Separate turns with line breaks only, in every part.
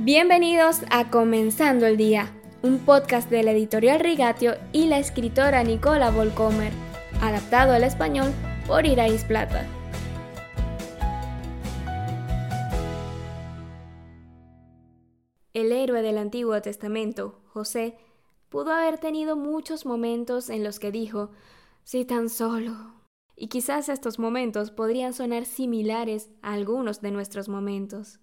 Bienvenidos a Comenzando el Día, un podcast de la editorial Rigatio y la escritora Nicola Volcomer, adaptado al español por Irais Plata. El héroe del Antiguo Testamento, José, pudo haber tenido muchos momentos en los que dijo, si tan solo. Y quizás estos momentos podrían sonar similares a algunos de nuestros momentos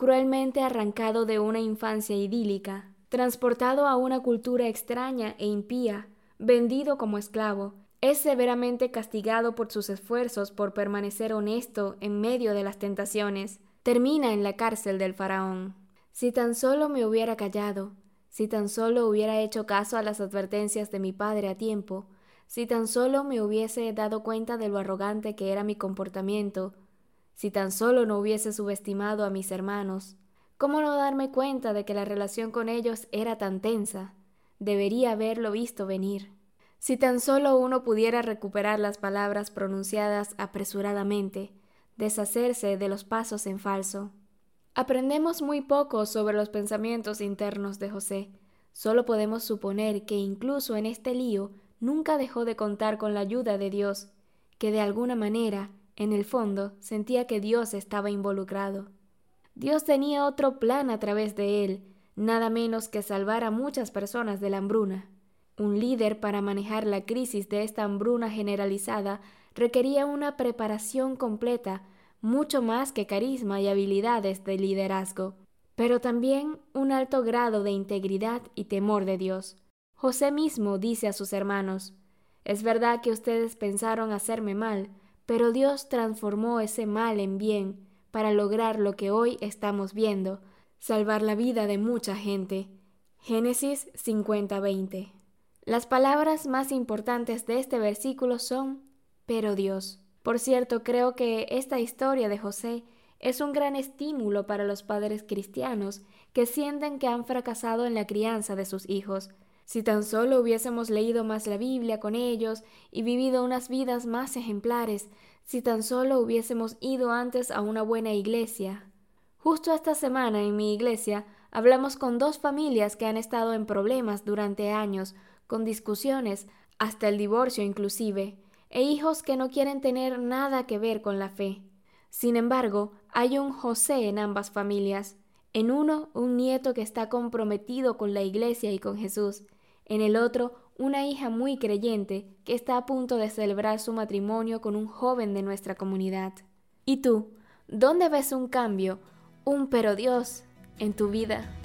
cruelmente arrancado de una infancia idílica, transportado a una cultura extraña e impía, vendido como esclavo, es severamente castigado por sus esfuerzos por permanecer honesto en medio de las tentaciones, termina en la cárcel del faraón. Si tan solo me hubiera callado, si tan solo hubiera hecho caso a las advertencias de mi padre a tiempo, si tan solo me hubiese dado cuenta de lo arrogante que era mi comportamiento, si tan solo no hubiese subestimado a mis hermanos, ¿cómo no darme cuenta de que la relación con ellos era tan tensa? Debería haberlo visto venir. Si tan solo uno pudiera recuperar las palabras pronunciadas apresuradamente, deshacerse de los pasos en falso. Aprendemos muy poco sobre los pensamientos internos de José. Solo podemos suponer que incluso en este lío nunca dejó de contar con la ayuda de Dios, que de alguna manera en el fondo, sentía que Dios estaba involucrado. Dios tenía otro plan a través de él, nada menos que salvar a muchas personas de la hambruna. Un líder para manejar la crisis de esta hambruna generalizada requería una preparación completa, mucho más que carisma y habilidades de liderazgo, pero también un alto grado de integridad y temor de Dios. José mismo dice a sus hermanos, Es verdad que ustedes pensaron hacerme mal, pero Dios transformó ese mal en bien para lograr lo que hoy estamos viendo, salvar la vida de mucha gente. Génesis 50:20. Las palabras más importantes de este versículo son pero Dios. Por cierto, creo que esta historia de José es un gran estímulo para los padres cristianos que sienten que han fracasado en la crianza de sus hijos, si tan solo hubiésemos leído más la Biblia con ellos y vivido unas vidas más ejemplares, si tan solo hubiésemos ido antes a una buena iglesia. Justo esta semana en mi iglesia hablamos con dos familias que han estado en problemas durante años, con discusiones, hasta el divorcio inclusive, e hijos que no quieren tener nada que ver con la fe. Sin embargo, hay un José en ambas familias. En uno, un nieto que está comprometido con la iglesia y con Jesús, en el otro, una hija muy creyente que está a punto de celebrar su matrimonio con un joven de nuestra comunidad. ¿Y tú? ¿Dónde ves un cambio, un pero Dios en tu vida?